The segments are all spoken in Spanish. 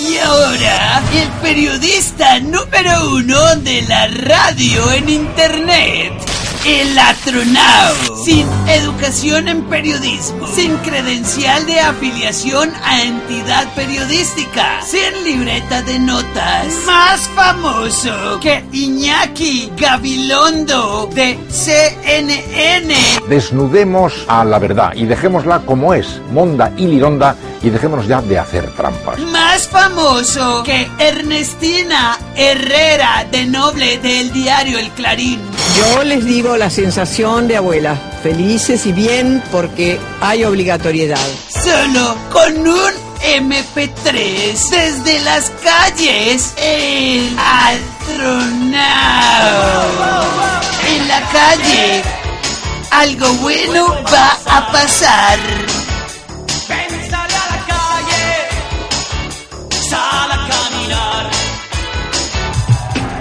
Y ahora, el periodista número uno de la radio en internet. El Atronao. Sin educación en periodismo. Sin credencial de afiliación a entidad periodística. Sin libreta de notas. Más famoso que Iñaki Gabilondo de CNN. Desnudemos a la verdad y dejémosla como es, monda y lironda, y dejémonos ya de hacer trampas. Más famoso que Ernestina Herrera de Noble del diario El Clarín. Yo les digo la sensación de abuela, felices y bien porque hay obligatoriedad. Solo con un MP3 desde las calles. El Atronao. En la calle. Algo bueno va a pasar.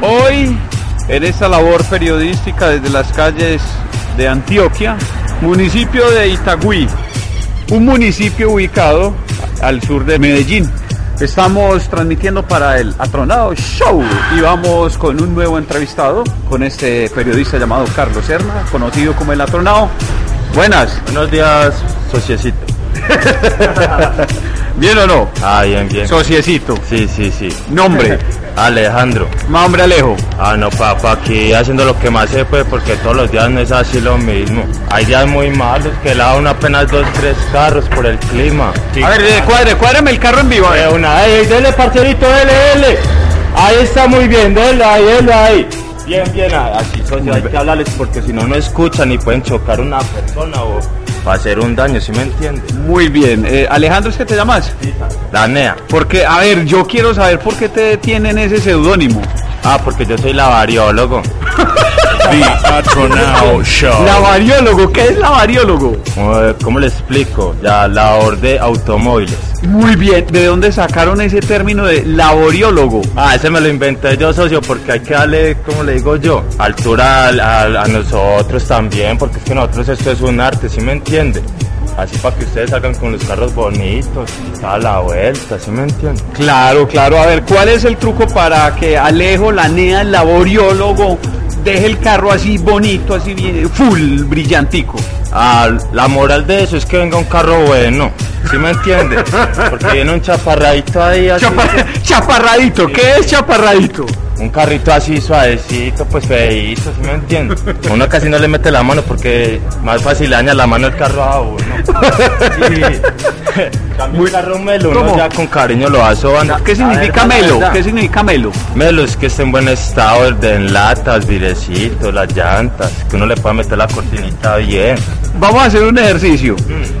Hoy, en esta labor periodística desde las calles de Antioquia, municipio de Itagüí, un municipio ubicado al sur de Medellín. Estamos transmitiendo para el Atronado Show y vamos con un nuevo entrevistado, con este periodista llamado Carlos Serna, conocido como el Atronado. Buenas. Buenos días, sociecito. ¿Bien o no? Ah, bien, bien. Sociecito. Sí, sí, sí. Nombre. Alejandro. Nombre Alejo. Ah, no, papá, aquí haciendo lo que más se puede porque todos los días no es así lo mismo. Hay días muy malos que lavan apenas dos, tres carros por el clima. A ver, eh, cuadre, cuádreme el carro en vivo. Eh, una, ey, dele, parcerito, dele, dele. Ahí está muy bien, dele ahí, dele ahí. Bien, bien, así socio, hay que hablarles porque si no, no escuchan y pueden chocar una persona o hacer un daño, ¿sí me entiendes? Muy bien. Eh, Alejandro, ¿es que te llamas? La NEA. Porque, a ver, yo quiero saber por qué te tienen ese seudónimo. Ah, porque yo soy lavariólogo. Show. Lavariólogo, ¿qué es lavariólogo? ¿Cómo le explico? Ya, labor de automóviles. Muy bien, ¿de dónde sacaron ese término de laboriólogo? Ah, ese me lo inventé yo, socio, porque hay que darle, como le digo yo, altura al- al- a, nosotros también, porque es que nosotros esto es un arte, ¿sí me entiende? Así para que ustedes salgan con los carros bonitos y toda la vuelta, ¿sí me entiende? Claro, claro. A ver, ¿cuál es el truco para que Alejo, la NEA, el laboriólogo, deje el carro así bonito, así bien, full, brillantico? Ah, la moral de eso es que venga un carro bueno, ¿sí me entiende? Porque viene un chaparradito ahí así. Chapa- chaparradito, ¿qué es chaparradito? Un carrito así suavecito, pues feíto, ¿sí me entiende? Uno casi no le mete la mano porque más fácil le daña la mano el carro a uno. Sí. Cambio un carro melo, ya con cariño lo asoban. ¿Qué significa A ver, melo? ¿Qué significa melo? Melo es que esté en buen estado, de en latas, virecitos, las llantas, que uno le pueda meter la cortinita bien. Vamos a hacer un ejercicio.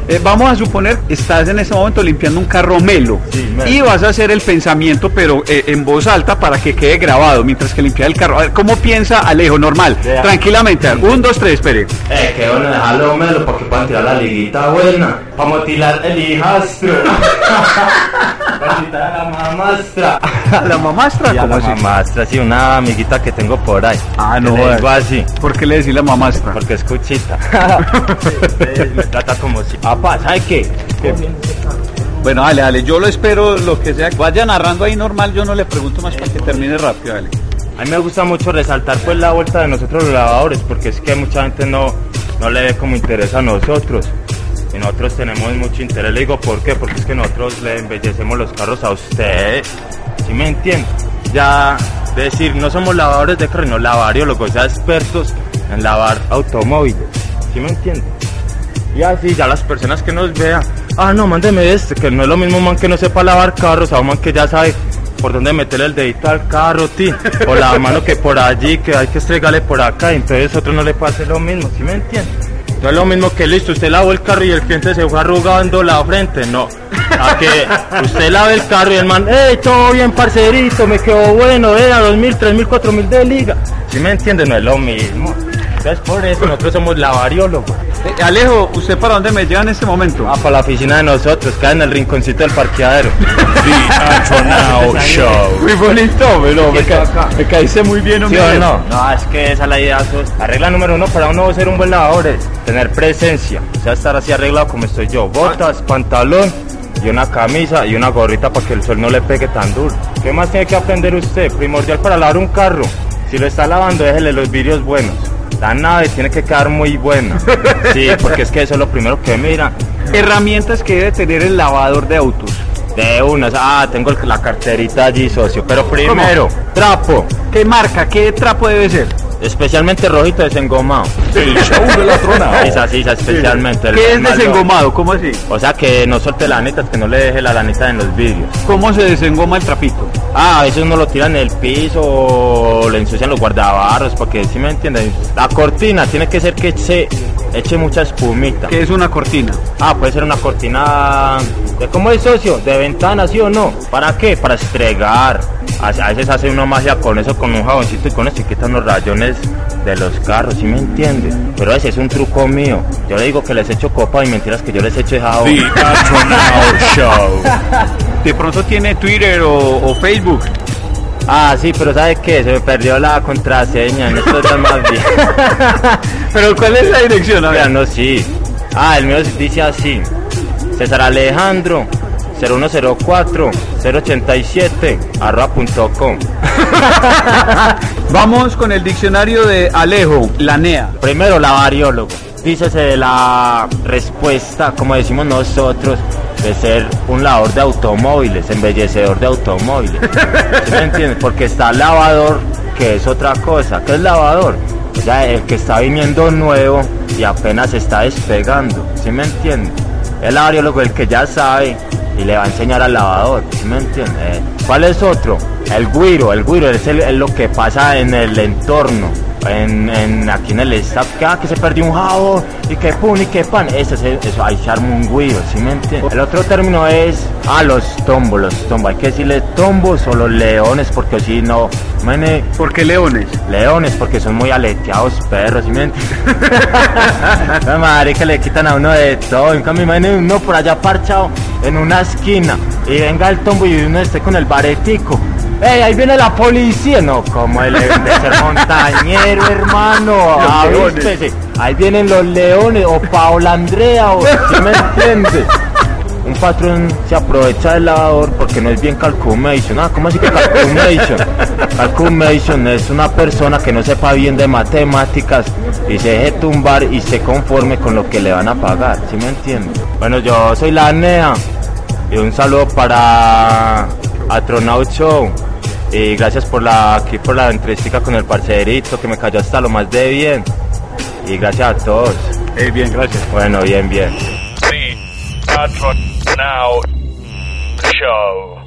Eh, vamos a suponer estás en este momento limpiando un carro melo. Sí. Y vas a hacer el pensamiento, pero eh, en voz alta para que quede grabado mientras que limpia el carro. A ver, ¿cómo piensa Alejo? Normal. Tranquilamente. A Un, dos, tres, espere. Eh, que bueno dejarlo melo porque puedan tirar la liguita buena. Para motilar el hijastro. A la mamastra. ¿La mamastra? Y a ¿Cómo la así? mamastra, sí, una amiguita que tengo por ahí. Ah, no, le digo así, ¿Por qué le decís la mamastra? porque es cuchita. Me trata como si. Papá, ¿sabe qué? Bueno, dale, dale. Yo lo espero, lo que sea. Vaya narrando ahí normal. Yo no le pregunto más para que termine rápido, dale. A mí me gusta mucho resaltar pues la vuelta de nosotros los lavadores, porque es que mucha gente no, no le ve como interés a nosotros. Y nosotros tenemos mucho interés. Le digo, ¿por qué? Porque es que nosotros le embellecemos los carros a usted. ¿Sí me entiende? Ya decir, no somos lavadores de carro, no lavariólogos, ya expertos en lavar automóviles. ¿Sí me entiende? Y así ya las personas que nos vean, ah no, mándeme este, que no es lo mismo man que no sepa lavar carros, a un man que ya sabe por dónde meterle el dedito al carro, ti, o la mano que por allí, que hay que estregarle por acá, y entonces otro no le puede hacer lo mismo, ¿sí me entiende? No es lo mismo que listo, usted lavó el carro y el cliente se fue arrugando la frente, no. A que usted lave el carro y el man, ¡Ey, todo bien, parcerito! Me quedó bueno, eh, a 2000, 3000, 4000 de liga. ¿Sí me entiende? No es lo mismo. Entonces por eso nosotros somos lavariólogos. Eh, Alejo, ¿usted para dónde me lleva en este momento? Ah, para la oficina de nosotros, queda en el rinconcito del parqueadero. Muy bonito, pero me, ca- me caíste muy bien, ¿Sí hombre. o no? No, es que esa es la idea. eso es- La regla número uno para uno ser un buen lavador es tener presencia. O sea, estar así arreglado como estoy yo. Botas, pantalón y una camisa y una gorrita para que el sol no le pegue tan duro. ¿Qué más tiene que aprender usted? Primordial para lavar un carro. Si lo está lavando, déjele los vidrios buenos. La nave tiene que quedar muy buena. Sí, porque es que eso es lo primero que mira. Herramientas que debe tener el lavador de autos. De una, ah, tengo la carterita allí, socio. Pero primero, trapo. ¿Qué marca? ¿Qué trapo debe ser? Especialmente rojito desengomado. El show de la trona. Sisa, sisa, especialmente. el ¿Qué es desengomado? ¿Cómo así? O sea, que no suelte lanitas, que no le deje la lanita en los vidrios. ¿Cómo se desengoma el trapito? Ah, a veces uno lo tira en el piso o le ensucian los guardabarros, porque si me entienden. La cortina tiene que ser que se eche mucha espumita. ¿Qué es una cortina? Ah, puede ser una cortina de cómo es socio, de ventana, sí o no. ¿Para qué? Para estregar. A a veces hace una magia con eso, con un jaboncito y con eso y quitan los rayones de los carros, ¿sí me entiende? Pero ese es un truco mío. Yo le digo que les echo copa y mentiras que yo les echo jabón. De pronto tiene Twitter o, o Facebook. Ah, sí, pero ¿sabe qué? Se me perdió la contraseña, en esto es más bien. Pero ¿cuál es la dirección? A Mira, ver. no, sí. Ah, el mío dice así. César Alejandro 0104 087 arroba punto com. Vamos con el diccionario de Alejo, la NEA. Primero, lavariólogo. Dícese la respuesta, como decimos nosotros, de ser un lavador de automóviles, embellecedor de automóviles. ¿Sí me entiendes? Porque está lavador, que es otra cosa. ¿Qué es lavador? O sea, el que está viniendo nuevo y apenas está despegando. ¿Sí me entiendes? El lavariólogo, el que ya sabe y le va a enseñar al lavador. ¿Sí me entiendes? Eh, ¿Cuál es otro? El guiro. El guiro es, el- es lo que pasa en el entorno en, en- aquí en el staff, que, ah, que se perdió un jabón y que pum y que pan, ese es el- eso, ahí se arma un guido, ¿sí me entiendes? El otro término es, ah, los tombos, los tombos, hay que decirle tombos o los leones, porque si no, mene, ¿Por qué leones? leones, porque son muy aleteados perros, ¿sí me entiendes? no, madre, que le quitan a uno de todo, en cambio, imagínate uno por allá parchado en una esquina y venga el tombo y uno esté con el baretico. ¡Ey, ahí viene la policía! No, como el de ser montañero, hermano. Avíspese. Ahí vienen los leones, o Paola Andrea, o ¿sí me entiende? Un patrón se aprovecha del lavador porque no es bien calculation. Ah, ¿cómo así que calculation? Calculation es una persona que no sepa bien de matemáticas y se deje tumbar y se conforme con lo que le van a pagar. ¿Sí me entiende? Bueno, yo soy la NEA y un saludo para Atronaut Show. Y gracias por la, aquí por la entrevista con el parcerito que me cayó hasta lo más de bien. Y gracias a todos. Eh, bien, gracias. Bueno, bien, bien. The Astronaut Show.